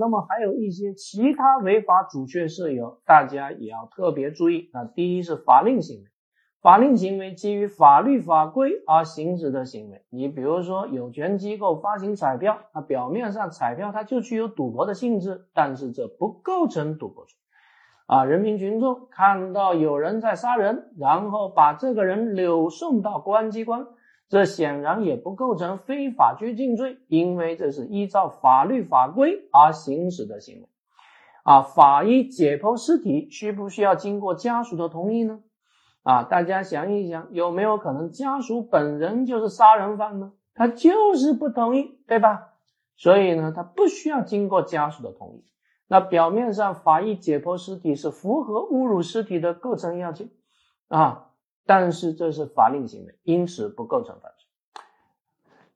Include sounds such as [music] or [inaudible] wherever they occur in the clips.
那么还有一些其他违法阻却事由，大家也要特别注意。那第一是法令行为，法令行为基于法律法规而行使的行为。你比如说，有权机构发行彩票，那表面上彩票它就具有赌博的性质，但是这不构成赌博罪。啊，人民群众看到有人在杀人，然后把这个人扭送到公安机关。这显然也不构成非法拘禁罪，因为这是依照法律法规而行使的行为。啊，法医解剖尸体需不需要经过家属的同意呢？啊，大家想一想，有没有可能家属本人就是杀人犯呢？他就是不同意，对吧？所以呢，他不需要经过家属的同意。那表面上法医解剖尸体是符合侮辱尸体的构成要件啊。但是这是法令行为，因此不构成犯罪。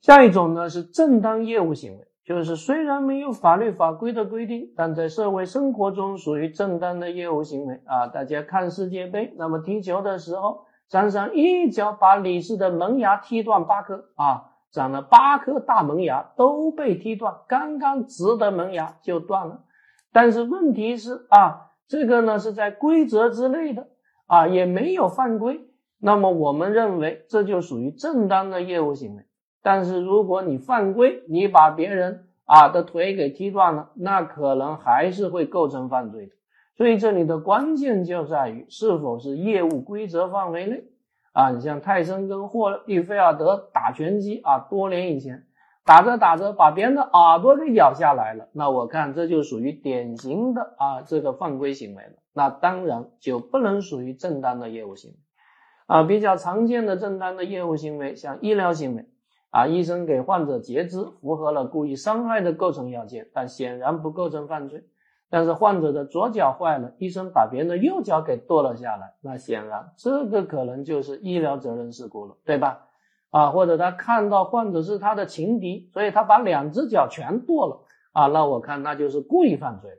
下一种呢是正当业务行为，就是虽然没有法律法规的规定，但在社会生活中属于正当的业务行为啊。大家看世界杯，那么踢球的时候，张三一脚把李四的门牙踢断八颗啊，长了八颗大门牙都被踢断，刚刚直的门牙就断了。但是问题是啊，这个呢是在规则之内的啊，也没有犯规。那么我们认为这就属于正当的业务行为，但是如果你犯规，你把别人啊的腿给踢断了，那可能还是会构成犯罪的。所以这里的关键就在于是否是业务规则范围内啊。你像泰森跟霍利菲尔德打拳击啊，多年以前打着打着把别人的耳朵给咬下来了，那我看这就属于典型的啊这个犯规行为了，那当然就不能属于正当的业务行为。啊，比较常见的正当的业务行为，像医疗行为，啊，医生给患者截肢，符合了故意伤害的构成要件，但显然不构成犯罪。但是患者的左脚坏了，医生把别人的右脚给剁了下来，那显然这个可能就是医疗责任事故了，对吧？啊，或者他看到患者是他的情敌，所以他把两只脚全剁了，啊，那我看那就是故意犯罪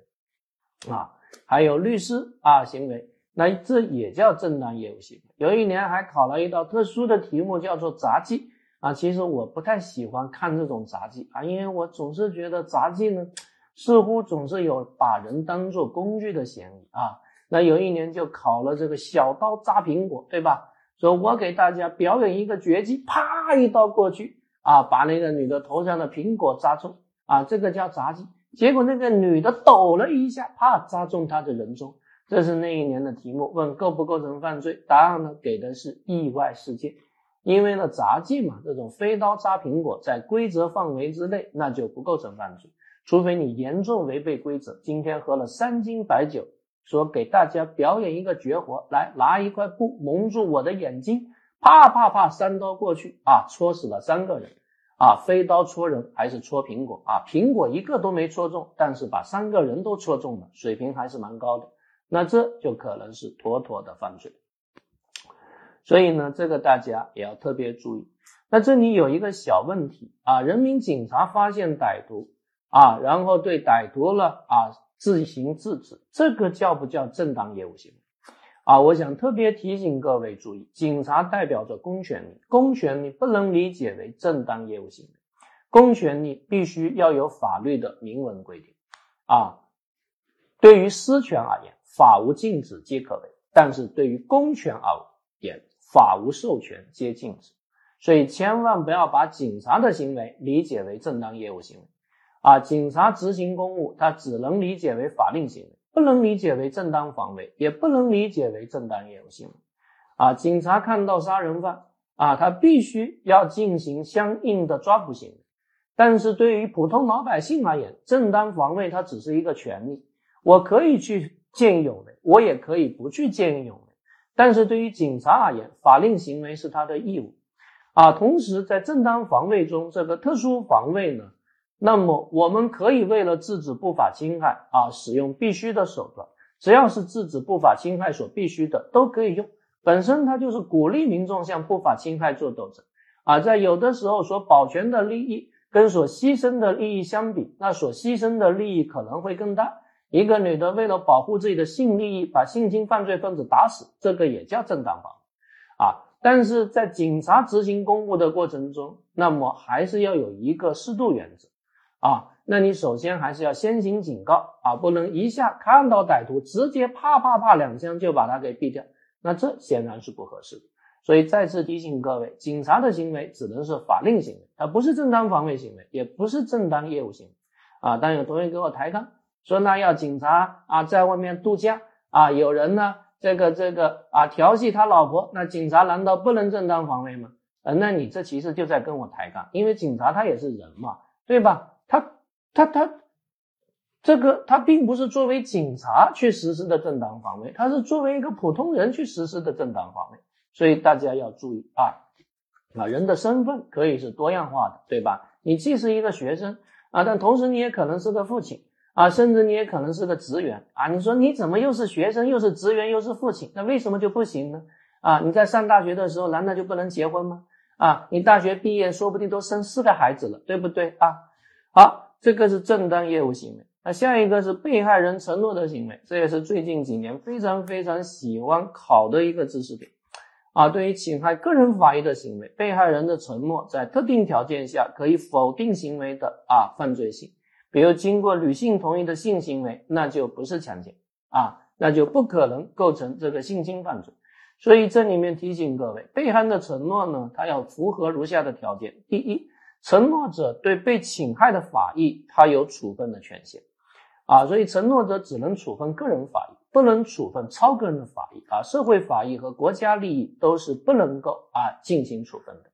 了。啊，还有律师啊行为。那这也叫正当业务行为。有一年还考了一道特殊的题目，叫做杂技啊。其实我不太喜欢看这种杂技啊，因为我总是觉得杂技呢，似乎总是有把人当做工具的嫌疑啊。那有一年就考了这个小刀扎苹果，对吧？说我给大家表演一个绝技，啪一刀过去啊，把那个女的头上的苹果扎中啊，这个叫杂技。结果那个女的抖了一下，啪扎中她的人中。这是那一年的题目，问构不构成犯罪？答案呢给的是意外事件，因为呢杂技嘛，这种飞刀扎苹果在规则范围之内，那就不构成犯罪，除非你严重违背规则。今天喝了三斤白酒，说给大家表演一个绝活，来拿一块布蒙住我的眼睛，啪啪啪三刀过去啊，戳死了三个人啊，飞刀戳人还是戳苹果啊？苹果一个都没戳中，但是把三个人都戳中了，水平还是蛮高的。那这就可能是妥妥的犯罪，所以呢，这个大家也要特别注意。那这里有一个小问题啊，人民警察发现歹徒啊，然后对歹徒呢啊自行制止，这个叫不叫正当业务行为啊？我想特别提醒各位注意，警察代表着公权力，公权力不能理解为正当业务行为，公权力必须要有法律的明文规定啊。对于私权而言，法无禁止皆可为，但是对于公权而言，法无授权皆禁止。所以千万不要把警察的行为理解为正当业务行为啊！警察执行公务，他只能理解为法令行为，不能理解为正当防卫，也不能理解为正当业务行为啊！警察看到杀人犯啊，他必须要进行相应的抓捕行为，但是对于普通老百姓而言，正当防卫它只是一个权利，我可以去。见义勇为，我也可以不去见义勇为，但是对于警察而言，法令行为是他的义务啊。同时，在正当防卫中，这个特殊防卫呢，那么我们可以为了制止不法侵害啊，使用必须的手段，只要是制止不法侵害所必须的，都可以用。本身它就是鼓励民众向不法侵害做斗争啊。在有的时候，所保全的利益跟所牺牲的利益相比，那所牺牲的利益可能会更大。一个女的为了保护自己的性利益，把性侵犯罪分子打死，这个也叫正当防卫啊。但是在警察执行公务的过程中，那么还是要有一个适度原则啊。那你首先还是要先行警告啊，不能一下看到歹徒直接啪啪啪两枪就把他给毙掉，那这显然是不合适的。所以再次提醒各位，警察的行为只能是法令行为，它不是正当防卫行为，也不是正当业务行为啊。但有同学给我抬杠说，那要警察啊在外面度假啊，有人呢这个这个啊调戏他老婆，那警察难道不能正当防卫吗？呃，那你这其实就在跟我抬杠，因为警察他也是人嘛，对吧？他。他他这个他并不是作为警察去实施的正当防卫，他是作为一个普通人去实施的正当防卫，所以大家要注意啊啊，人的身份可以是多样化的，对吧？你既是一个学生啊，但同时你也可能是个父亲啊，甚至你也可能是个职员啊。你说你怎么又是学生又是职员又是父亲？那为什么就不行呢？啊，你在上大学的时候难道就不能结婚吗？啊，你大学毕业说不定都生四个孩子了，对不对啊？好。这个是正当业务行为，那下一个是被害人承诺的行为，这也是最近几年非常非常喜欢考的一个知识点啊。对于侵害个人法益的行为，被害人的承诺在特定条件下可以否定行为的啊犯罪性，比如经过女性同意的性行为，那就不是强奸啊，那就不可能构成这个性侵犯罪。所以这里面提醒各位，被害人的承诺呢，它要符合如下的条件：第一。承诺者对被侵害的法益，他有处分的权限，啊，所以承诺者只能处分个人法益，不能处分超个人的法益，啊，社会法益和国家利益都是不能够啊进行处分的。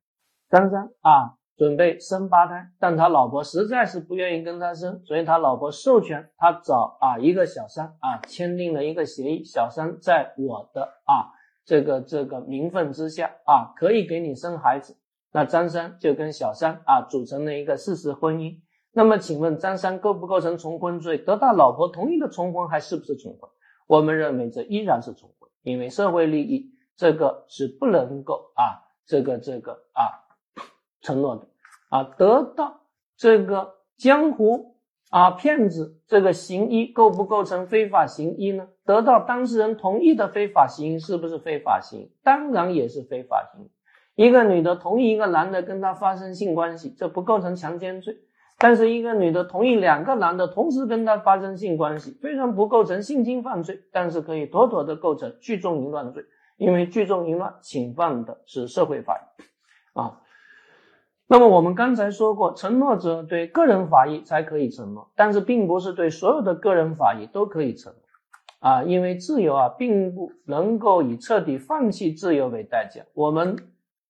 张三啊，准备生八胎，但他老婆实在是不愿意跟他生，所以他老婆授权他找啊一个小三啊，签订了一个协议，小三在我的啊这个这个名分之下啊，可以给你生孩子。那张三就跟小三啊组成了一个事实婚姻。那么，请问张三构不构成重婚罪？得到老婆同意的重婚还是不是重婚？我们认为这依然是重婚，因为社会利益这个是不能够啊这个这个啊承诺的啊。得到这个江湖啊骗子这个行医构不构成非法行医呢？得到当事人同意的非法行医是不是非法行？当然也是非法行。一个女的同意一个男的跟她发生性关系，这不构成强奸罪；但是一个女的同意两个男的同时跟她发生性关系，虽然不构成性侵犯罪，但是可以妥妥的构成聚众淫乱罪，因为聚众淫乱侵犯的是社会法啊。那么我们刚才说过，承诺者对个人法益才可以承诺，但是并不是对所有的个人法益都可以承诺啊，因为自由啊，并不能够以彻底放弃自由为代价，我们。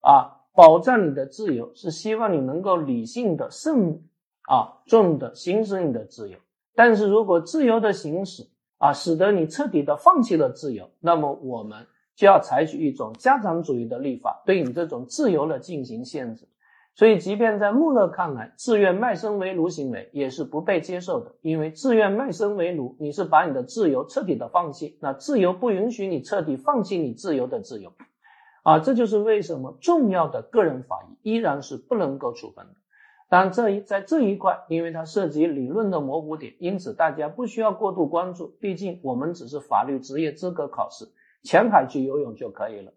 啊，保障你的自由是希望你能够理性的、慎啊重的行使你的自由。但是如果自由的行使啊，使得你彻底的放弃了自由，那么我们就要采取一种家长主义的立法，对你这种自由的进行限制。所以，即便在穆勒看来，自愿卖身为奴行为也是不被接受的，因为自愿卖身为奴，你是把你的自由彻底的放弃，那自由不允许你彻底放弃你自由的自由。啊，这就是为什么重要的个人法益依然是不能够处分的。当然，这一在这一块，因为它涉及理论的模糊点，因此大家不需要过度关注。毕竟我们只是法律职业资格考试，潜海去游泳就可以了。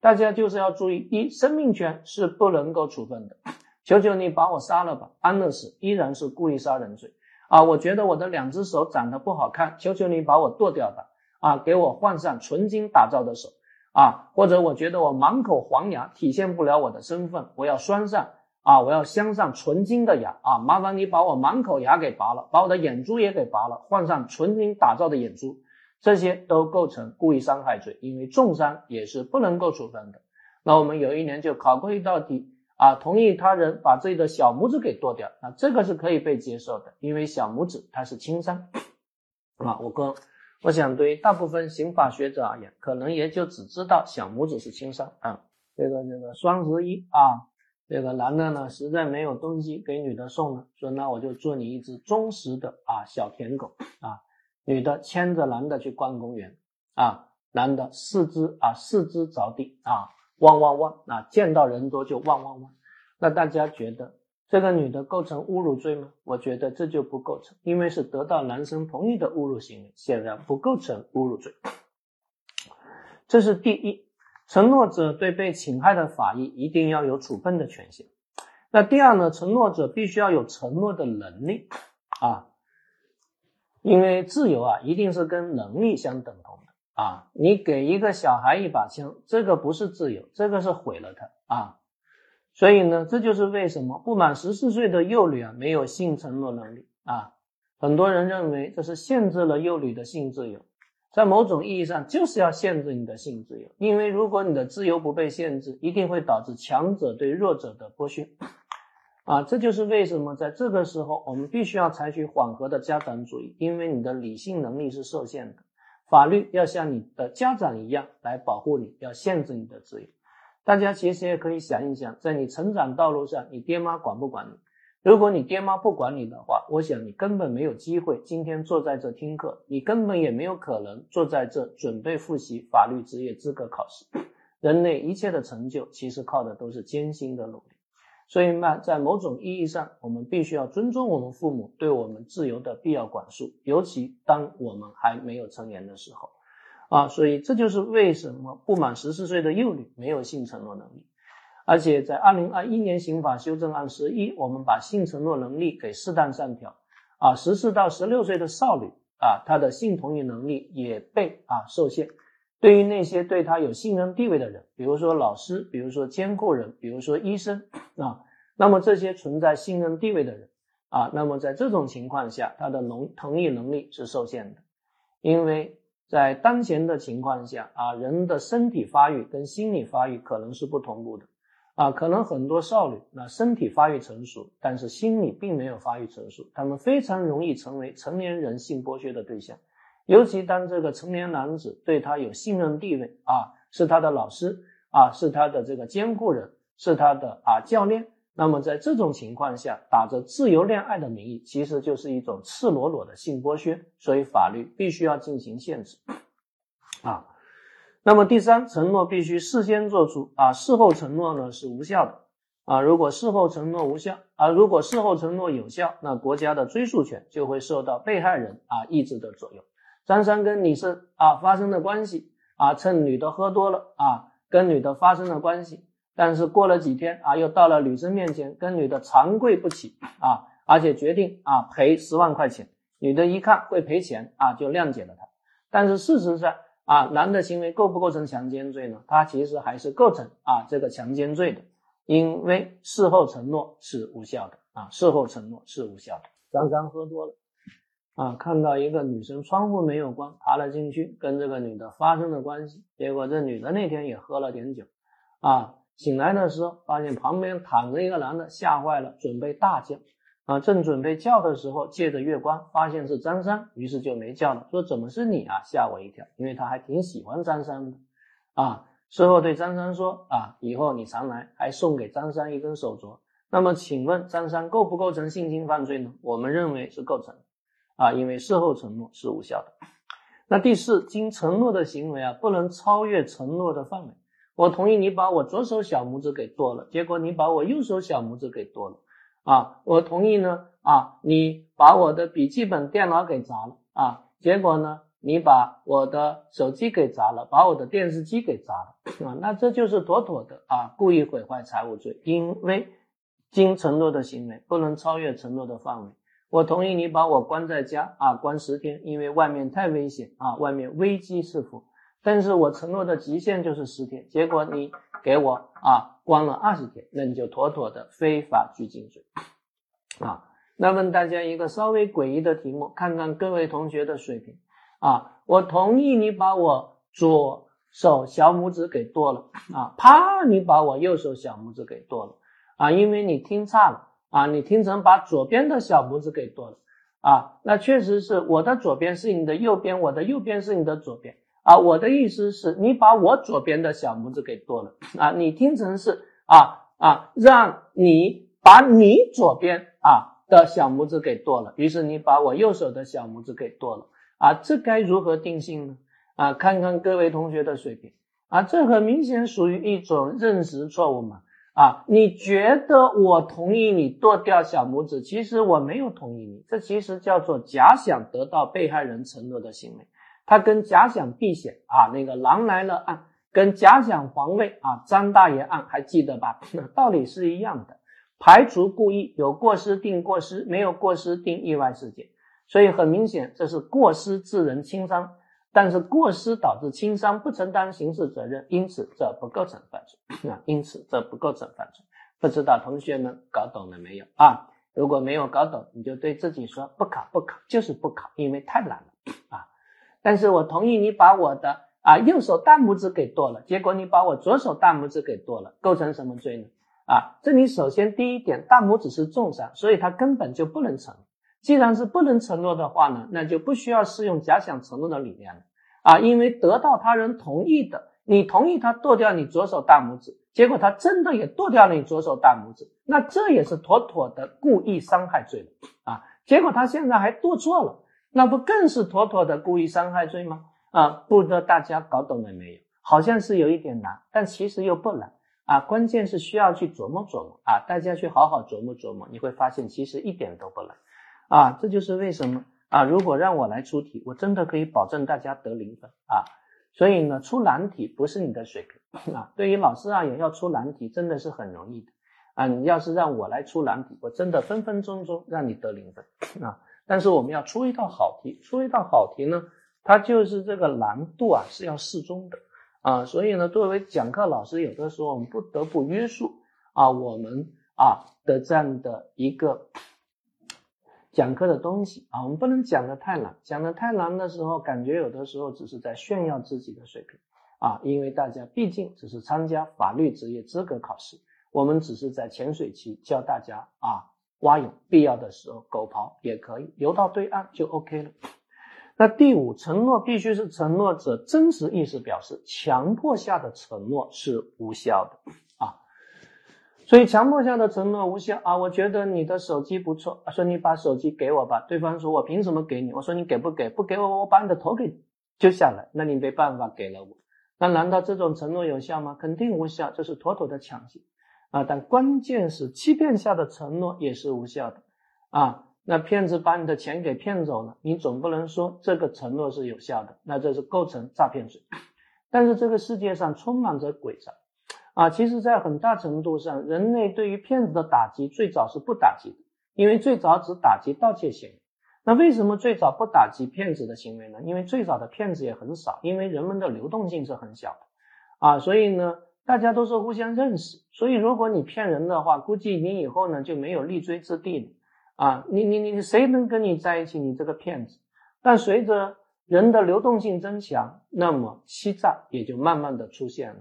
大家就是要注意：一，生命权是不能够处分的。求求你把我杀了吧，安乐死依然是故意杀人罪。啊，我觉得我的两只手长得不好看，求求你把我剁掉吧。啊，给我换上纯金打造的手。啊，或者我觉得我满口黄牙体现不了我的身份，我要镶上啊，我要镶上纯金的牙啊，麻烦你把我满口牙给拔了，把我的眼珠也给拔了，换上纯金打造的眼珠，这些都构成故意伤害罪，因为重伤也是不能够处分的。那我们有一年就考过一道题啊，同意他人把自己的小拇指给剁掉，那这个是可以被接受的，因为小拇指它是轻伤 [coughs] 啊，我跟。我想，对于大部分刑法学者而言，可能也就只知道小拇指是轻伤啊。这个这个双十一啊，这个男的呢实在没有东西给女的送了，说那我就做你一只忠实的啊小舔狗啊。女的牵着男的去逛公园啊，男的四肢啊四肢着地啊，汪汪汪啊，见到人多就汪汪汪。那大家觉得？这个女的构成侮辱罪吗？我觉得这就不构成，因为是得到男生同意的侮辱行为，显然不构成侮辱罪。这是第一，承诺者对被侵害的法益一定要有处分的权限。那第二呢？承诺者必须要有承诺的能力啊，因为自由啊，一定是跟能力相等同的啊。你给一个小孩一把枪，这个不是自由，这个是毁了他啊。所以呢，这就是为什么不满十四岁的幼女啊，没有性承诺能力啊。很多人认为这是限制了幼女的性自由，在某种意义上就是要限制你的性自由，因为如果你的自由不被限制，一定会导致强者对弱者的剥削。啊，这就是为什么在这个时候我们必须要采取缓和的家长主义，因为你的理性能力是受限的，法律要像你的家长一样来保护你，要限制你的自由。大家其实也可以想一想，在你成长道路上，你爹妈管不管你？如果你爹妈不管你的话，我想你根本没有机会今天坐在这听课，你根本也没有可能坐在这准备复习法律职业资格考试。人类一切的成就，其实靠的都是艰辛的努力。所以嘛，在某种意义上，我们必须要尊重我们父母对我们自由的必要管束，尤其当我们还没有成年的时候。啊，所以这就是为什么不满十四岁的幼女没有性承诺能力，而且在二零二一年刑法修正案十一，我们把性承诺能力给适当上调。啊，十四到十六岁的少女啊，她的性同意能力也被啊受限。对于那些对他有信任地位的人，比如说老师，比如说监护人，比如说医生啊，那么这些存在信任地位的人啊，那么在这种情况下，他的能同意能力是受限的，因为。在当前的情况下啊，人的身体发育跟心理发育可能是不同步的啊，可能很多少女那身体发育成熟，但是心理并没有发育成熟，他们非常容易成为成年人性剥削的对象，尤其当这个成年男子对他有信任地位啊，是他的老师啊，是他的这个监护人，是他的啊教练。那么在这种情况下，打着自由恋爱的名义，其实就是一种赤裸裸的性剥削，所以法律必须要进行限制。[coughs] 啊，那么第三，承诺必须事先做出，啊，事后承诺呢是无效的。啊，如果事后承诺无效，啊，如果事后承诺有效，那国家的追诉权就会受到被害人啊意志的左右。张三跟李四啊发生的关系，啊，趁女的喝多了，啊，跟女的发生了关系。但是过了几天啊，又到了女生面前，跟女的长跪不起啊，而且决定啊赔十万块钱。女的一看会赔钱啊，就谅解了他。但是事实上啊，男的行为构不构成强奸罪呢？他其实还是构成啊这个强奸罪的，因为事后承诺是无效的啊，事后承诺是无效的。张三喝多了啊，看到一个女生窗户没有关，爬了进去，跟这个女的发生了关系。结果这女的那天也喝了点酒啊。醒来的时候，发现旁边躺着一个男的，吓坏了，准备大叫啊！正准备叫的时候，借着月光发现是张三，于是就没叫了，说怎么是你啊？吓我一跳，因为他还挺喜欢张三的啊。事后对张三说啊，以后你常来，还送给张三一根手镯。那么请问张三构不构成性侵犯罪呢？我们认为是构成啊，因为事后承诺是无效的。那第四，经承诺的行为啊，不能超越承诺的范围。我同意你把我左手小拇指给剁了，结果你把我右手小拇指给剁了，啊，我同意呢，啊，你把我的笔记本电脑给砸了，啊，结果呢，你把我的手机给砸了，把我的电视机给砸了，啊，那这就是妥妥的啊，故意毁坏财物罪，因为经承诺的行为不能超越承诺的范围。我同意你把我关在家啊，关十天，因为外面太危险啊，外面危机四伏。但是我承诺的极限就是十天，结果你给我啊关了二十天，那你就妥妥的非法拘禁罪啊。那问大家一个稍微诡异的题目，看看各位同学的水平啊。我同意你把我左手小拇指给剁了啊，啪，你把我右手小拇指给剁了啊，因为你听差了啊，你听成把左边的小拇指给剁了啊，那确实是我的左边是你的右边，我的右边是你的左边。啊，我的意思是你把我左边的小拇指给剁了啊，你听成是啊啊，让你把你左边啊的小拇指给剁了，于是你把我右手的小拇指给剁了啊，这该如何定性呢？啊，看看各位同学的水平啊，这很明显属于一种认识错误嘛啊，你觉得我同意你剁掉小拇指，其实我没有同意你，这其实叫做假想得到被害人承诺的行为。它跟假想避险啊，那个狼来了案，跟假想防卫啊，张大爷案还记得吧？[laughs] 道理是一样的。排除故意，有过失定过失，没有过失定意外事件。所以很明显，这是过失致人轻伤，但是过失导致轻伤不承担刑事责任，因此这不构成犯罪啊，[coughs] 因此这不构成犯罪。不知道同学们搞懂了没有啊？如果没有搞懂，你就对自己说不考不考，就是不考，因为太难了啊。但是我同意你把我的啊右手大拇指给剁了，结果你把我左手大拇指给剁了，构成什么罪呢？啊，这里首先第一点，大拇指是重伤，所以它根本就不能成。既然是不能承诺的话呢，那就不需要适用假想承诺的理念了啊，因为得到他人同意的，你同意他剁掉你左手大拇指。结果他真的也剁掉了你左手大拇指，那这也是妥妥的故意伤害罪了啊！结果他现在还剁错了，那不更是妥妥的故意伤害罪吗？啊，不知道大家搞懂了没有？好像是有一点难，但其实又不难啊！关键是需要去琢磨琢磨啊！大家去好好琢磨琢磨，你会发现其实一点都不难啊！这就是为什么啊，如果让我来出题，我真的可以保证大家得零分啊！所以呢，出难题不是你的水平啊。对于老师而言，要出难题真的是很容易的啊。你要是让我来出难题，我真的分分钟钟让你得零分啊。但是我们要出一道好题，出一道好题呢，它就是这个难度啊是要适中的啊。所以呢，作为讲课老师，有的时候我们不得不约束啊我们啊的这样的一个。讲课的东西啊，我们不能讲的太难，讲的太难的时候，感觉有的时候只是在炫耀自己的水平啊，因为大家毕竟只是参加法律职业资格考试，我们只是在潜水期教大家啊蛙泳，必要的时候狗刨也可以游到对岸就 OK 了。那第五，承诺必须是承诺者真实意思表示，强迫下的承诺是无效的。所以强迫下的承诺无效啊！我觉得你的手机不错，说你把手机给我吧。对方说我凭什么给你？我说你给不给？不给我，我把你的头给揪下来。那你没办法给了我，那难道这种承诺有效吗？肯定无效，这是妥妥的抢劫啊！但关键是欺骗下的承诺也是无效的啊！那骗子把你的钱给骗走了，你总不能说这个承诺是有效的，那这是构成诈骗罪。但是这个世界上充满着诡诈。啊，其实，在很大程度上，人类对于骗子的打击最早是不打击的，因为最早只打击盗窃行为。那为什么最早不打击骗子的行为呢？因为最早的骗子也很少，因为人们的流动性是很小的啊，所以呢，大家都是互相认识。所以，如果你骗人的话，估计你以后呢就没有立锥之地了啊！你你你谁能跟你在一起？你这个骗子。但随着人的流动性增强，那么欺诈也就慢慢的出现了。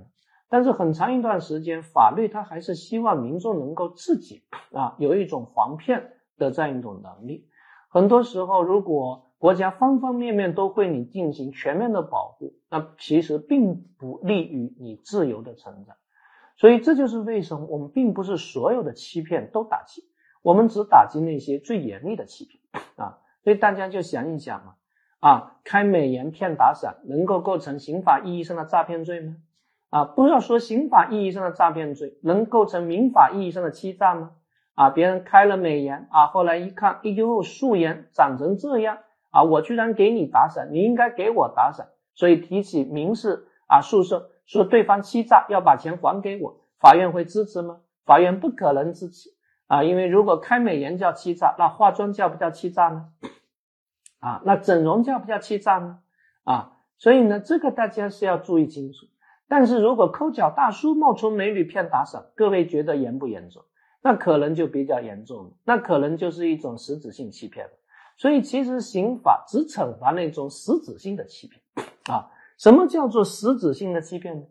但是很长一段时间，法律它还是希望民众能够自己啊有一种防骗的这样一种能力。很多时候，如果国家方方面面都会你进行全面的保护，那其实并不利于你自由的成长。所以这就是为什么我们并不是所有的欺骗都打击，我们只打击那些最严厉的欺骗啊。所以大家就想一想嘛，啊，开美颜骗打伞能够构成刑法意义上的诈骗罪吗？啊，不要说刑法意义上的诈骗罪，能构成民法意义上的欺诈吗？啊，别人开了美颜啊，后来一看，哎呦，素颜长成这样啊，我居然给你打伞，你应该给我打伞，所以提起民事啊诉讼，说对方欺诈，要把钱还给我，法院会支持吗？法院不可能支持啊，因为如果开美颜叫欺诈，那化妆叫不叫欺诈呢？啊，那整容叫不叫欺诈呢？啊，所以呢，这个大家是要注意清楚。但是如果抠脚大叔冒充美女骗打赏，各位觉得严不严重？那可能就比较严重了，那可能就是一种实质性欺骗了。所以其实刑法只惩罚那种实质性的欺骗啊。什么叫做实质性的欺骗呢？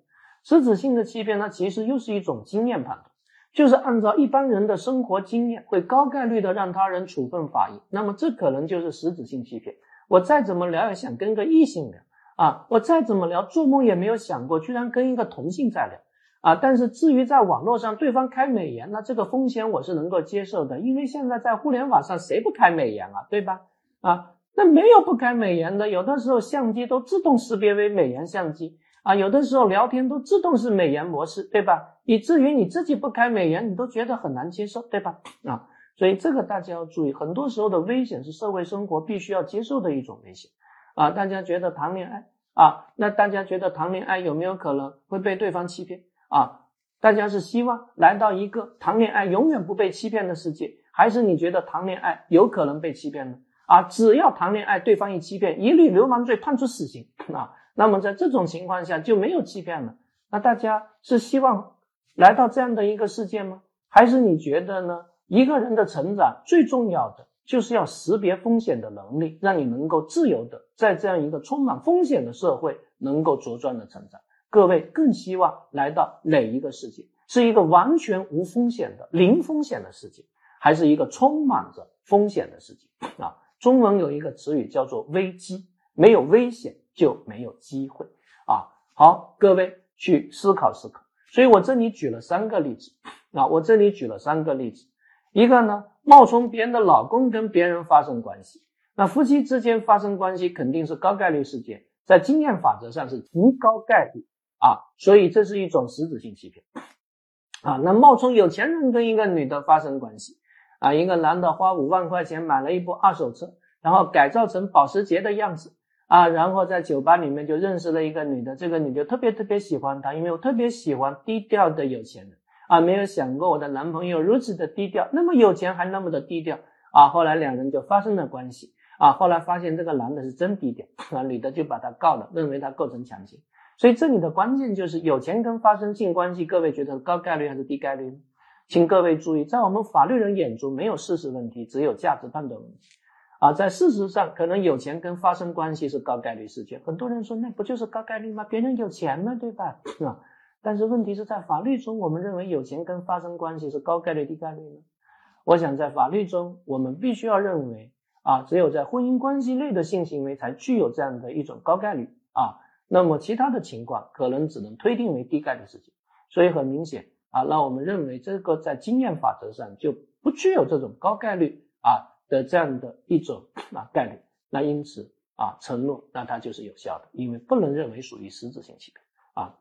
实质性的欺骗，它其实又是一种经验判断，就是按照一般人的生活经验，会高概率的让他人处分法益。那么这可能就是实质性欺骗。我再怎么聊，也想跟个异性聊。啊，我再怎么聊，做梦也没有想过，居然跟一个同性在聊啊！但是至于在网络上对方开美颜，那这个风险我是能够接受的，因为现在在互联网上谁不开美颜啊，对吧？啊，那没有不开美颜的，有的时候相机都自动识别为美颜相机啊，有的时候聊天都自动是美颜模式，对吧？以至于你自己不开美颜，你都觉得很难接受，对吧？啊，所以这个大家要注意，很多时候的危险是社会生活必须要接受的一种危险。啊，大家觉得谈恋爱啊？那大家觉得谈恋爱有没有可能会被对方欺骗啊？大家是希望来到一个谈恋爱永远不被欺骗的世界，还是你觉得谈恋爱有可能被欺骗呢？啊，只要谈恋爱，对方一欺骗，一律流氓罪判处死刑啊。那么在这种情况下就没有欺骗了。那大家是希望来到这样的一个世界吗？还是你觉得呢？一个人的成长最重要的就是要识别风险的能力，让你能够自由的在这样一个充满风险的社会能够茁壮的成长。各位更希望来到哪一个世界？是一个完全无风险的零风险的世界，还是一个充满着风险的世界？啊，中文有一个词语叫做危机，没有危险就没有机会啊。好，各位去思考思考。所以我这里举了三个例子啊，我这里举了三个例子，一个呢冒充别人的老公跟别人发生关系，那夫妻之间发生关系肯定是高概率事件，在经验法则上是极高概率。啊，所以这是一种实质性欺骗啊。那冒充有钱人跟一个女的发生关系啊，一个男的花五万块钱买了一部二手车，然后改造成保时捷的样子啊，然后在酒吧里面就认识了一个女的，这个女的特别特别喜欢他，因为我特别喜欢低调的有钱人啊，没有想过我的男朋友如此的低调，那么有钱还那么的低调啊。后来两人就发生了关系啊，后来发现这个男的是真低调啊，女的就把他告了，认为他构成强奸。所以这里的关键就是有钱跟发生性关系，各位觉得高概率还是低概率呢？请各位注意，在我们法律人眼中没有事实问题，只有价值判断问题。啊，在事实上，可能有钱跟发生关系是高概率事件。很多人说，那不就是高概率吗？别人有钱嘛，对吧？[coughs] 啊，但是问题是在法律中，我们认为有钱跟发生关系是高概率低概率呢？我想在法律中，我们必须要认为，啊，只有在婚姻关系内的性行为才具有这样的一种高概率啊。那么其他的情况可能只能推定为低概率事件，所以很明显啊，那我们认为这个在经验法则上就不具有这种高概率啊的这样的一种啊概率，那因此啊承诺那它就是有效的，因为不能认为属于实质性欺骗啊。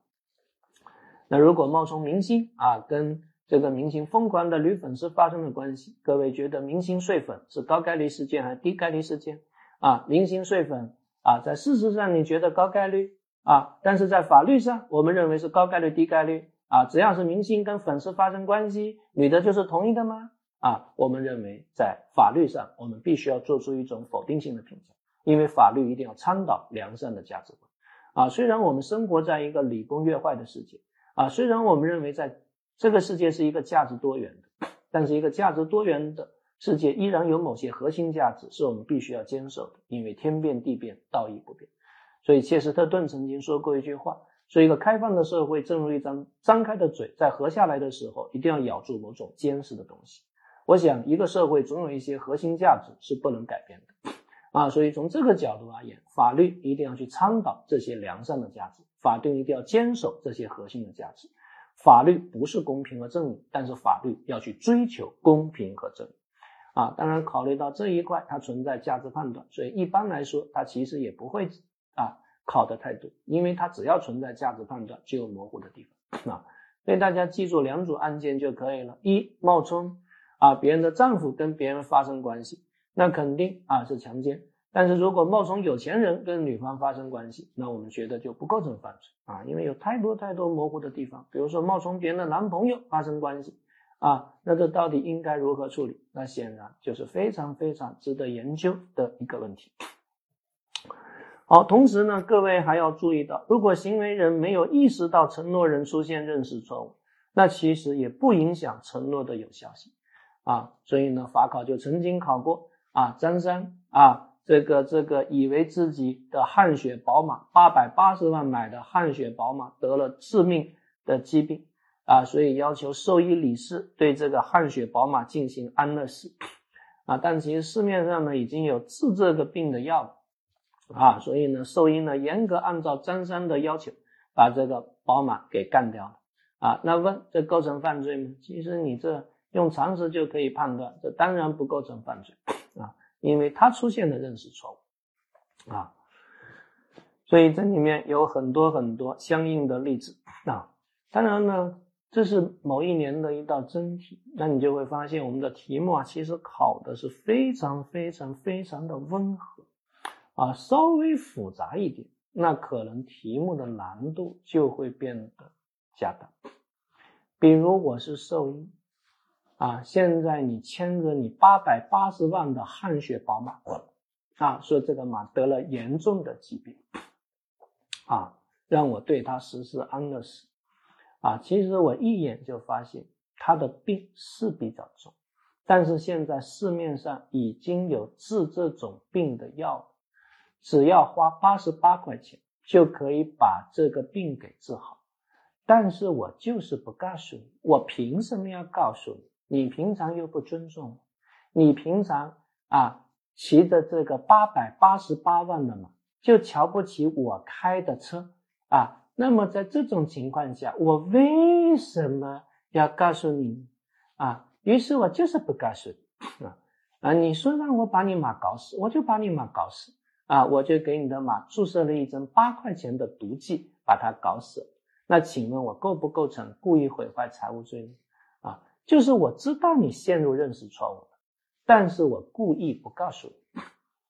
那如果冒充明星啊跟这个明星疯狂的女粉丝发生了关系，各位觉得明星睡粉是高概率事件还是低概率事件啊？明星睡粉啊，在事实上你觉得高概率？啊，但是在法律上，我们认为是高概率、低概率啊。只要是明星跟粉丝发生关系，女的就是同意的吗？啊，我们认为在法律上，我们必须要做出一种否定性的评价，因为法律一定要倡导良善的价值观。啊，虽然我们生活在一个礼崩乐坏的世界，啊，虽然我们认为在这个世界是一个价值多元的，但是一个价值多元的世界依然有某些核心价值是我们必须要坚守的，因为天变地变，道义不变。所以切斯特顿曾经说过一句话：说一个开放的社会，正如一张张开的嘴，在合下来的时候，一定要咬住某种坚实的东西。我想，一个社会总有一些核心价值是不能改变的啊。所以从这个角度而言，法律一定要去倡导这些良善的价值，法律一定要坚守这些核心的价值。法律不是公平和正义，但是法律要去追求公平和正义啊。当然，考虑到这一块，它存在价值判断，所以一般来说，它其实也不会。啊，考的太多，因为它只要存在价值判断，就有模糊的地方啊。所以大家记住两组案件就可以了：一冒充啊别人的丈夫跟别人发生关系，那肯定啊是强奸；但是如果冒充有钱人跟女方发生关系，那我们觉得就不构成犯罪啊，因为有太多太多模糊的地方。比如说冒充别人的男朋友发生关系啊，那这到底应该如何处理？那显然就是非常非常值得研究的一个问题。好，同时呢，各位还要注意到，如果行为人没有意识到承诺人出现认识错误，那其实也不影响承诺的有效性啊。所以呢，法考就曾经考过啊，张三啊，这个这个以为自己的汗血宝马八百八十万买的汗血宝马得了致命的疾病啊，所以要求兽医李氏对这个汗血宝马进行安乐死啊，但其实市面上呢已经有治这个病的药。啊，所以呢，兽医呢严格按照张三的要求，把这个宝马给干掉了。啊，那问这构成犯罪吗？其实你这用常识就可以判断，这当然不构成犯罪，因为他出现的认识错误啊。所以这里面有很多很多相应的例子啊。当然呢，这是某一年的一道真题，那你就会发现我们的题目啊，其实考的是非常非常非常的温和。啊，稍微复杂一点，那可能题目的难度就会变得加大。比如我是兽医，啊，现在你牵着你八百八十万的汗血宝马，啊，说这个马得了严重的疾病，啊，让我对他实施安乐死，啊，其实我一眼就发现他的病是比较重，但是现在市面上已经有治这种病的药，只要花八十八块钱就可以把这个病给治好。但是我就是不告诉你，我凭什么要告诉你？你平常又不尊重我，你平常啊骑着这个八百八十八万的马，就瞧不起我开的车啊。那么在这种情况下，我为什么要告诉你啊？于是我就是不告诉你啊啊！你说让我把你马搞死，我就把你马搞死啊！我就给你的马注射了一针八块钱的毒剂，把它搞死。那请问我构不构成故意毁坏财物罪呢？就是我知道你陷入认识错误了，但是我故意不告诉你，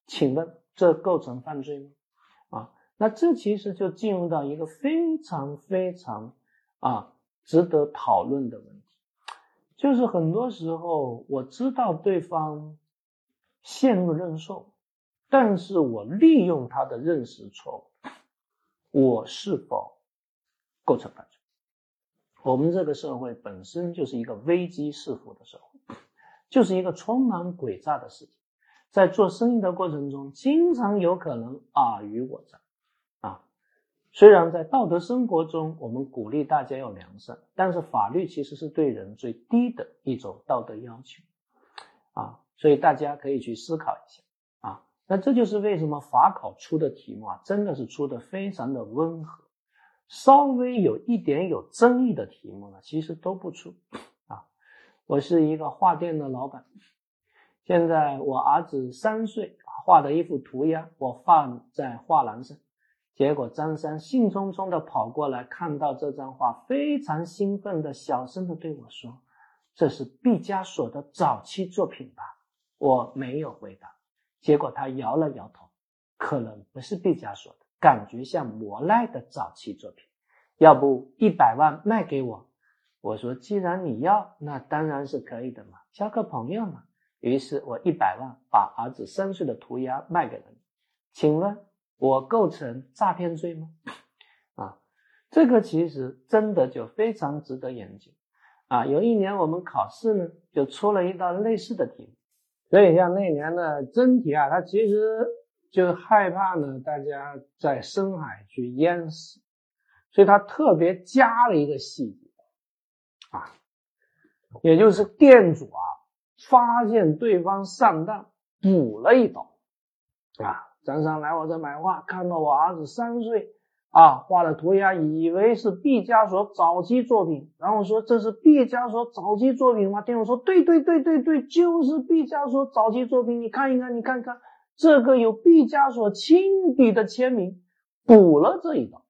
请问这构成犯罪吗？啊，那这其实就进入到一个非常非常啊值得讨论的问题，就是很多时候我知道对方陷入认错，但是我利用他的认识错误，我是否？构成犯罪。我们这个社会本身就是一个危机四伏的社会，就是一个充满诡诈的世界。在做生意的过程中，经常有可能尔虞我诈啊。虽然在道德生活中，我们鼓励大家要良善，但是法律其实是对人最低的一种道德要求啊。所以大家可以去思考一下啊。那这就是为什么法考出的题目啊，真的是出的非常的温和。稍微有一点有争议的题目呢，其实都不出啊。我是一个画店的老板，现在我儿子三岁，画的一幅涂鸦，我放在画廊上，结果张三兴冲冲的跑过来，看到这张画，非常兴奋的小声的对我说：“这是毕加索的早期作品吧？”我没有回答，结果他摇了摇头，可能不是毕加索的。感觉像莫奈的早期作品，要不一百万卖给我？我说，既然你要，那当然是可以的嘛，交个朋友嘛。于是我一百万把儿子三岁的涂鸦卖给了你，请问我构成诈骗罪吗？啊，这个其实真的就非常值得研究啊。有一年我们考试呢，就出了一道类似的题目，所以像那年的真题啊，它其实。就是害怕呢，大家在深海去淹死，所以他特别加了一个细节啊，也就是店主啊发现对方上当，补了一刀啊。张三来我这买画，看到我儿子三岁啊画的涂鸦，以为是毕加索早期作品，然后说这是毕加索早期作品吗？店主说对对对对对，就是毕加索早期作品，你看一看，你看看。这个有毕加索亲笔的签名，补了这一刀。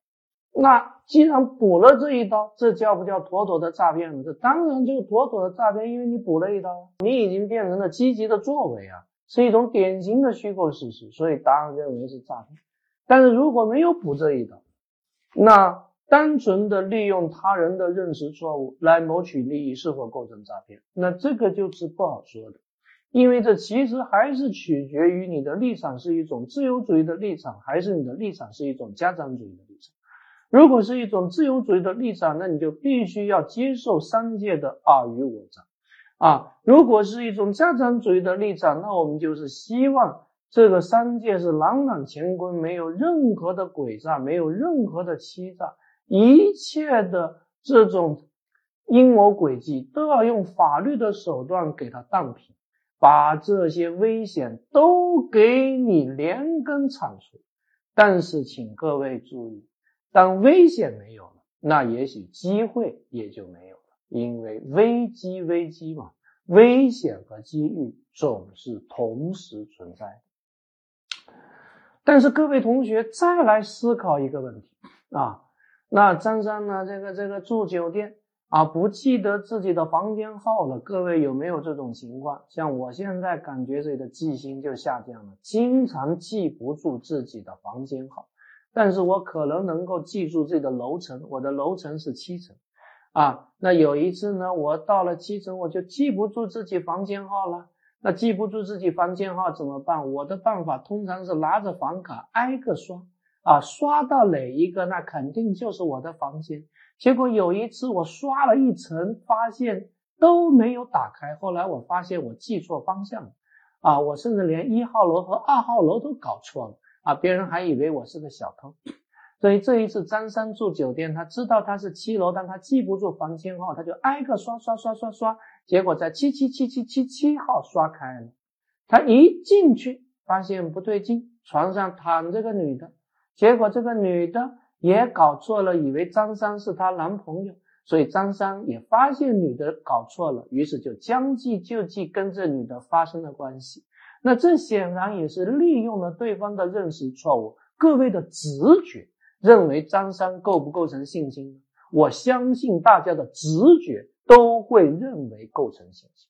那既然补了这一刀，这叫不叫妥妥的诈骗呢？这当然就妥妥的诈骗，因为你补了一刀，你已经变成了积极的作为啊，是一种典型的虚构事实，所以答案认为是诈骗。但是如果没有补这一刀，那单纯的利用他人的认识错误来谋取利益，是否构成诈骗？那这个就是不好说的。因为这其实还是取决于你的立场是一种自由主义的立场，还是你的立场是一种家长主义的立场。如果是一种自由主义的立场，那你就必须要接受三界的尔虞我诈啊；如果是一种家长主义的立场，那我们就是希望这个三界是朗朗乾坤，没有任何的诡诈，没有任何的欺诈，一切的这种阴谋诡计都要用法律的手段给它荡平。把这些危险都给你连根铲除，但是请各位注意，当危险没有了，那也许机会也就没有了，因为危机危机嘛，危险和机遇总是同时存在的。但是各位同学再来思考一个问题啊，那张三呢？这个这个住酒店。啊，不记得自己的房间号了。各位有没有这种情况？像我现在感觉自己的记性就下降了，经常记不住自己的房间号，但是我可能能够记住自己的楼层。我的楼层是七层，啊。那有一次呢，我到了七层，我就记不住自己房间号了。那记不住自己房间号怎么办？我的办法通常是拿着房卡挨个刷啊，刷到哪一个，那肯定就是我的房间。结果有一次我刷了一层，发现都没有打开。后来我发现我记错方向了啊，我甚至连一号楼和二号楼都搞错了啊，别人还以为我是个小偷。所以这一次张三住酒店，他知道他是七楼，但他记不住房间号，他就挨个刷刷刷刷刷，结果在七七七七七七号刷开了。他一进去发现不对劲，床上躺着个女的，结果这个女的也搞错了，以为张三是她男朋友，所以张三也发现女的搞错了，于是就将计就计，跟这女的发生了关系。那这显然也是利用了对方的认识错误，各位的直觉。认为张三构不构成性侵？我相信大家的直觉都会认为构成性侵。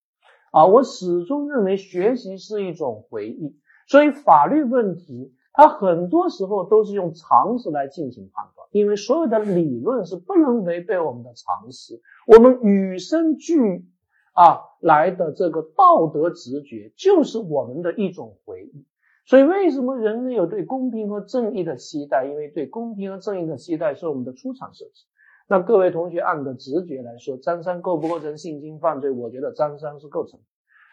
啊，我始终认为学习是一种回忆，所以法律问题它很多时候都是用常识来进行判断，因为所有的理论是不能违背我们的常识，我们与生俱啊来的这个道德直觉就是我们的一种回忆。所以，为什么人人有对公平和正义的期待？因为对公平和正义的期待是我们的出厂设置。那各位同学按的直觉来说，张三构不构成性侵犯罪？我觉得张三是构成。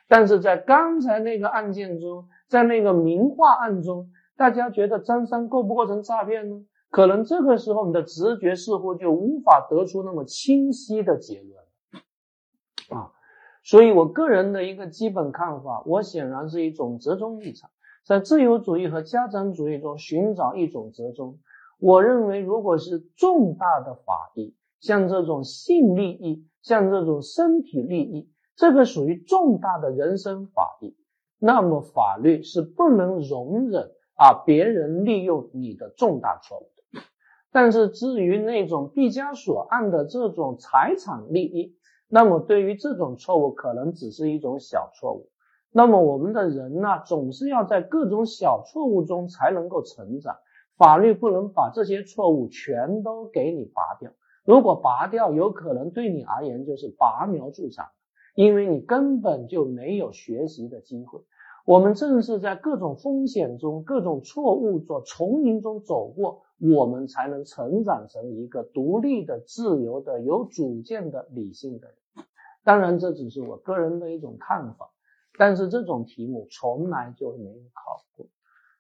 但是在刚才那个案件中，在那个名画案中，大家觉得张三构不构成诈骗呢？可能这个时候你的直觉似乎就无法得出那么清晰的结论啊。所以我个人的一个基本看法，我显然是一种折中立场。在自由主义和家长主义中寻找一种折中。我认为，如果是重大的法益，像这种性利益，像这种身体利益，这个属于重大的人身法益，那么法律是不能容忍啊别人利用你的重大错误。但是至于那种毕加索案的这种财产利益，那么对于这种错误，可能只是一种小错误。那么我们的人呢，总是要在各种小错误中才能够成长。法律不能把这些错误全都给你拔掉，如果拔掉，有可能对你而言就是拔苗助长，因为你根本就没有学习的机会。我们正是在各种风险中、各种错误做丛林中走过，我们才能成长成一个独立的、自由的、有主见的、理性的人。当然，这只是我个人的一种看法。但是这种题目从来就没有考过。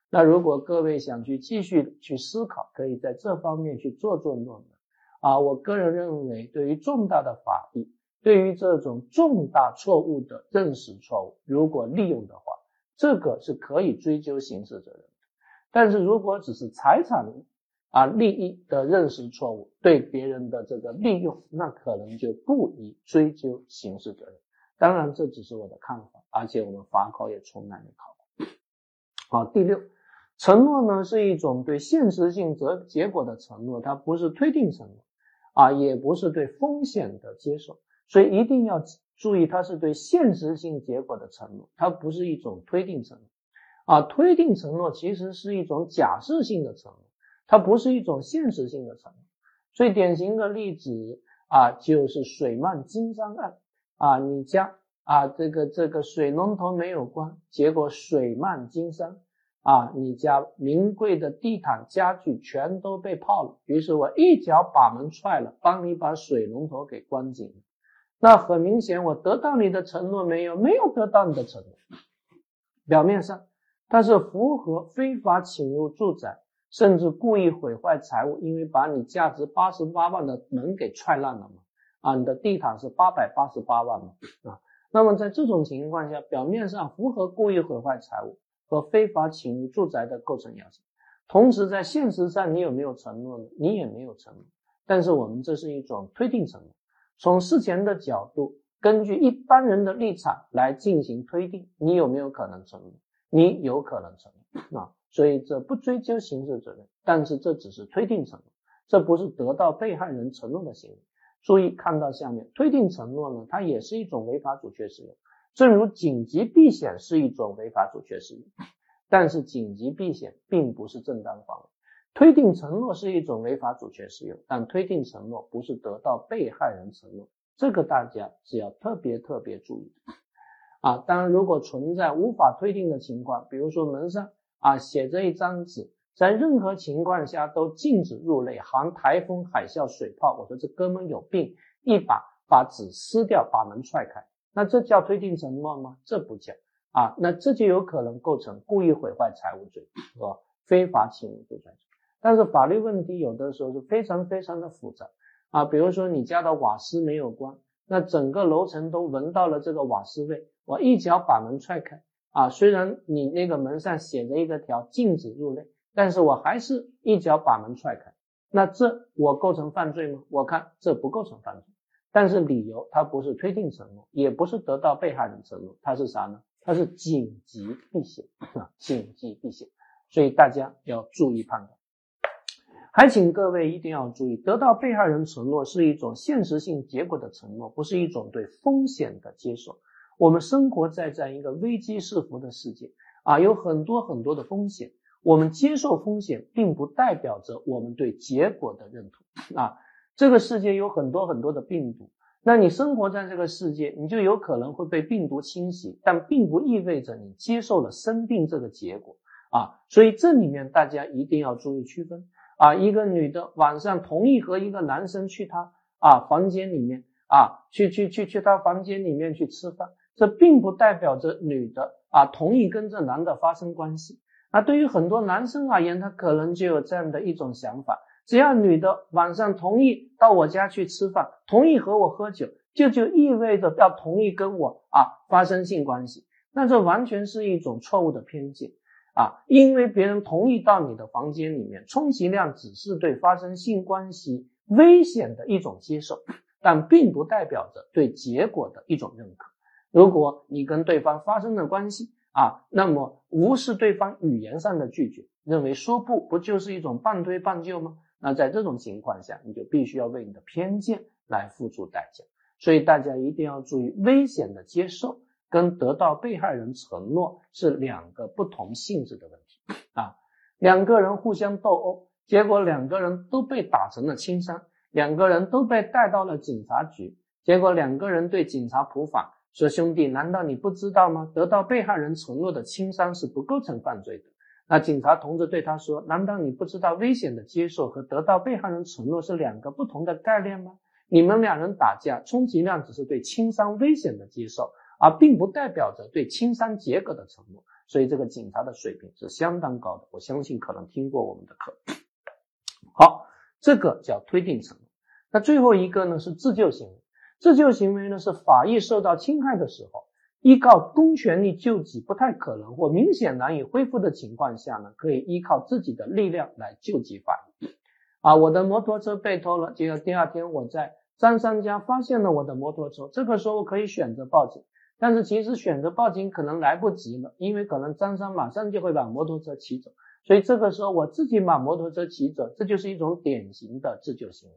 那如果各位想去继续去思考，可以在这方面去做做论文啊。我个人认为，对于重大的法律，对于这种重大错误的认识错误，如果利用的话，这个是可以追究刑事责任的。但是如果只是财产啊利益的认识错误，对别人的这个利用，那可能就不宜追究刑事责任。当然，这只是我的看法，而且我们法考也从来没考过。好，第六，承诺呢是一种对现实性责结果的承诺，它不是推定承诺啊，也不是对风险的接受，所以一定要注意，它是对现实性结果的承诺，它不是一种推定承诺啊。推定承诺其实是一种假设性的承诺，它不是一种现实性的承诺。最典型的例子啊，就是水漫金山案。啊，你家啊，这个这个水龙头没有关，结果水漫金山啊，你家名贵的地毯家具全都被泡了。于是我一脚把门踹了，帮你把水龙头给关紧了。那很明显，我得到你的承诺没有？没有得到你的承诺。表面上他是符合非法侵入住宅，甚至故意毁坏财物，因为把你价值八十八万的门给踹烂了嘛。啊，你的地毯是八百八十八万嘛？啊，那么在这种情况下，表面上符合故意毁坏财物和非法侵入住宅的构成要求，同时在现实上你有没有承诺呢？你也没有承诺。但是我们这是一种推定承诺，从事前的角度，根据一般人的立场来进行推定，你有没有可能承诺？你有可能承诺啊，所以这不追究刑事责任，但是这只是推定承诺，这不是得到被害人承诺的行为。注意看到下面，推定承诺呢，它也是一种违法阻却使用，正如紧急避险是一种违法阻却使用，但是紧急避险并不是正当防卫，推定承诺是一种违法主权事由，但推定承诺不是得到被害人承诺，这个大家是要特别特别注意的啊。当然，如果存在无法推定的情况，比如说门上啊写着一张纸，在任何情况下都禁止入内，含台风、海啸、水泡，我说这哥们有病，一把把纸撕掉，把门踹开，那这叫推定承诺吗？这不叫啊，那这就有可能构成故意毁坏财物罪和非法侵入住宅罪。但是法律问题有的时候是非常非常的复杂啊，比如说你家的瓦斯没有关，那整个楼层都闻到了这个瓦斯味，我一脚把门踹开啊，虽然你那个门上写着一个条禁止入内，但是我还是一脚把门踹开，那这我构成犯罪吗？我看这不构成犯罪，但是理由它不是推定承诺，也不是得到被害人承诺，它是啥呢？它是紧急避险啊，紧急避险，所以大家要注意判断。还请各位一定要注意，得到被害人承诺是一种现实性结果的承诺，不是一种对风险的接受。我们生活在这样一个危机四伏的世界啊，有很多很多的风险。我们接受风险，并不代表着我们对结果的认同啊。这个世界有很多很多的病毒，那你生活在这个世界，你就有可能会被病毒侵袭，但并不意味着你接受了生病这个结果啊。所以这里面大家一定要注意区分。啊，一个女的晚上同意和一个男生去她啊房间里面啊，去去去去他房间里面去吃饭，这并不代表着女的啊同意跟这男的发生关系。那对于很多男生而言，他可能就有这样的一种想法：只要女的晚上同意到我家去吃饭，同意和我喝酒，就就意味着要同意跟我啊发生性关系。那这完全是一种错误的偏见。啊，因为别人同意到你的房间里面，充其量只是对发生性关系危险的一种接受，但并不代表着对结果的一种认可。如果你跟对方发生了关系啊，那么无视对方语言上的拒绝，认为说不不就是一种半推半就吗？那在这种情况下，你就必须要为你的偏见来付出代价。所以大家一定要注意危险的接受。跟得到被害人承诺是两个不同性质的问题啊。两个人互相斗殴，结果两个人都被打成了轻伤，两个人都被带到了警察局，结果两个人对警察普法说：“兄弟，难道你不知道吗？得到被害人承诺的轻伤是不构成犯罪的。”那警察同志对他说：“难道你不知道危险的接受和得到被害人承诺是两个不同的概念吗？你们两人打架，充其量只是对轻伤危险的接受。”而并不代表着对青山结果的承诺，所以这个警察的水平是相当高的。我相信可能听过我们的课。好，这个叫推定承诺。那最后一个呢是自救行为。自救行为呢是法益受到侵害的时候，依靠公权力救济不太可能或明显难以恢复的情况下呢，可以依靠自己的力量来救济法益。啊，我的摩托车被偷了，结果第二天我在张三家发现了我的摩托车，这个时候我可以选择报警。但是其实选择报警可能来不及了，因为可能张三马上就会把摩托车骑走，所以这个时候我自己把摩托车骑走，这就是一种典型的自救行为。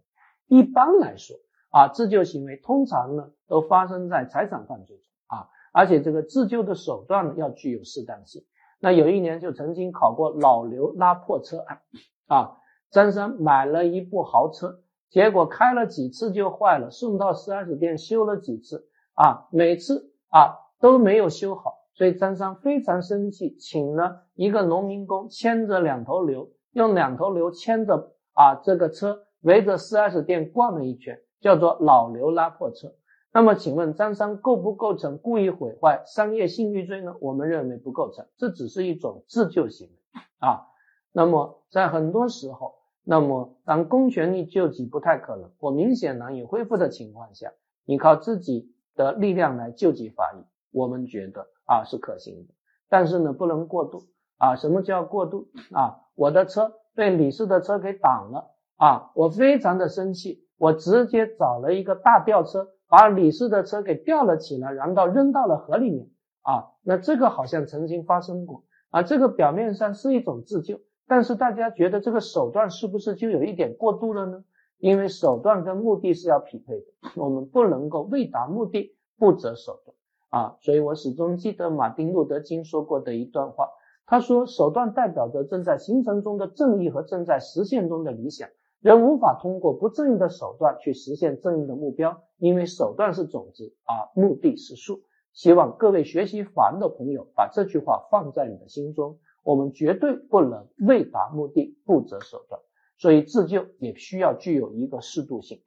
一般来说啊，自救行为通常呢都发生在财产犯罪中啊，而且这个自救的手段呢要具有适当性。那有一年就曾经考过老刘拉破车案啊，张三买了一部豪车，结果开了几次就坏了，送到 4S 店修了几次啊，每次。啊，都没有修好，所以张三非常生气，请了一个农民工牵着两头牛，用两头牛牵着啊这个车围着 4S 店逛了一圈，叫做老刘拉破车。那么请问张三构不构成故意毁坏商业信誉罪呢？我们认为不构成，这只是一种自救行为啊。那么在很多时候，那么当公权力救济不太可能或明显难以恢复的情况下，你靠自己。的力量来救济法益，我们觉得啊是可行的，但是呢不能过度啊。什么叫过度啊？我的车被李四的车给挡了啊，我非常的生气，我直接找了一个大吊车，把李四的车给吊了起来，然后扔到了河里面啊。那这个好像曾经发生过啊，这个表面上是一种自救，但是大家觉得这个手段是不是就有一点过度了呢？因为手段跟目的是要匹配的，我们不能够为达目的不择手段啊！所以我始终记得马丁路德金说过的一段话，他说，手段代表着正在形成中的正义和正在实现中的理想。人无法通过不正义的手段去实现正义的目标，因为手段是种子，而目的是树。希望各位学习法的朋友把这句话放在你的心中。我们绝对不能为达目的不择手段，所以自救也需要具有一个适度性。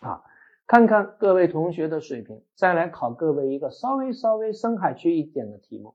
啊，看看各位同学的水平，再来考各位一个稍微稍微深海区一点的题目。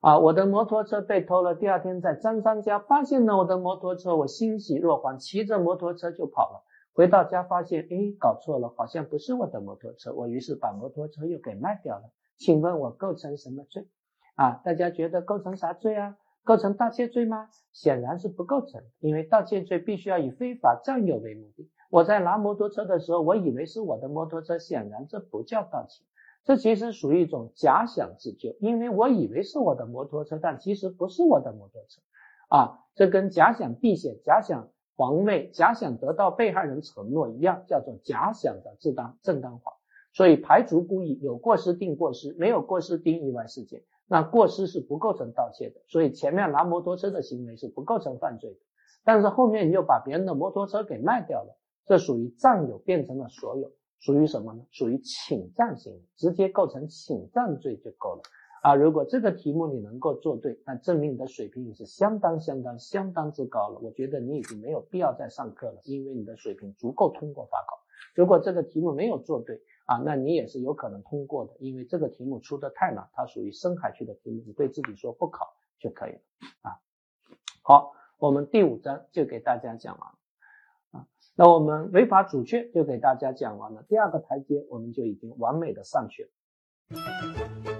啊，我的摩托车被偷了，第二天在张三家发现了我的摩托车，我欣喜若狂，骑着摩托车就跑了。回到家发现，哎，搞错了，好像不是我的摩托车，我于是把摩托车又给卖掉了。请问我构成什么罪？啊，大家觉得构成啥罪啊？构成盗窃罪吗？显然是不构成，因为盗窃罪必须要以非法占有为目的。我在拿摩托车的时候，我以为是我的摩托车，显然这不叫盗窃，这其实属于一种假想自救，因为我以为是我的摩托车，但其实不是我的摩托车啊，这跟假想避险、假想防卫、假想得到被害人承诺一样，叫做假想的自当正当化。所以排除故意，有过失定过失，没有过失定意外事件。那过失是不构成盗窃的，所以前面拿摩托车的行为是不构成犯罪的。但是后面你又把别人的摩托车给卖掉了，这属于占有变成了所有，属于什么呢？属于侵占行为，直接构成侵占罪就够了啊！如果这个题目你能够做对，那证明你的水平也是相当相当相当之高了。我觉得你已经没有必要再上课了，因为你的水平足够通过法考。如果这个题目没有做对，啊，那你也是有可能通过的，因为这个题目出的太难，它属于深海区的题目，你对自己说不考就可以了啊。好，我们第五章就给大家讲完了啊。那我们违法主确就给大家讲完了，第二个台阶我们就已经完美的上去了。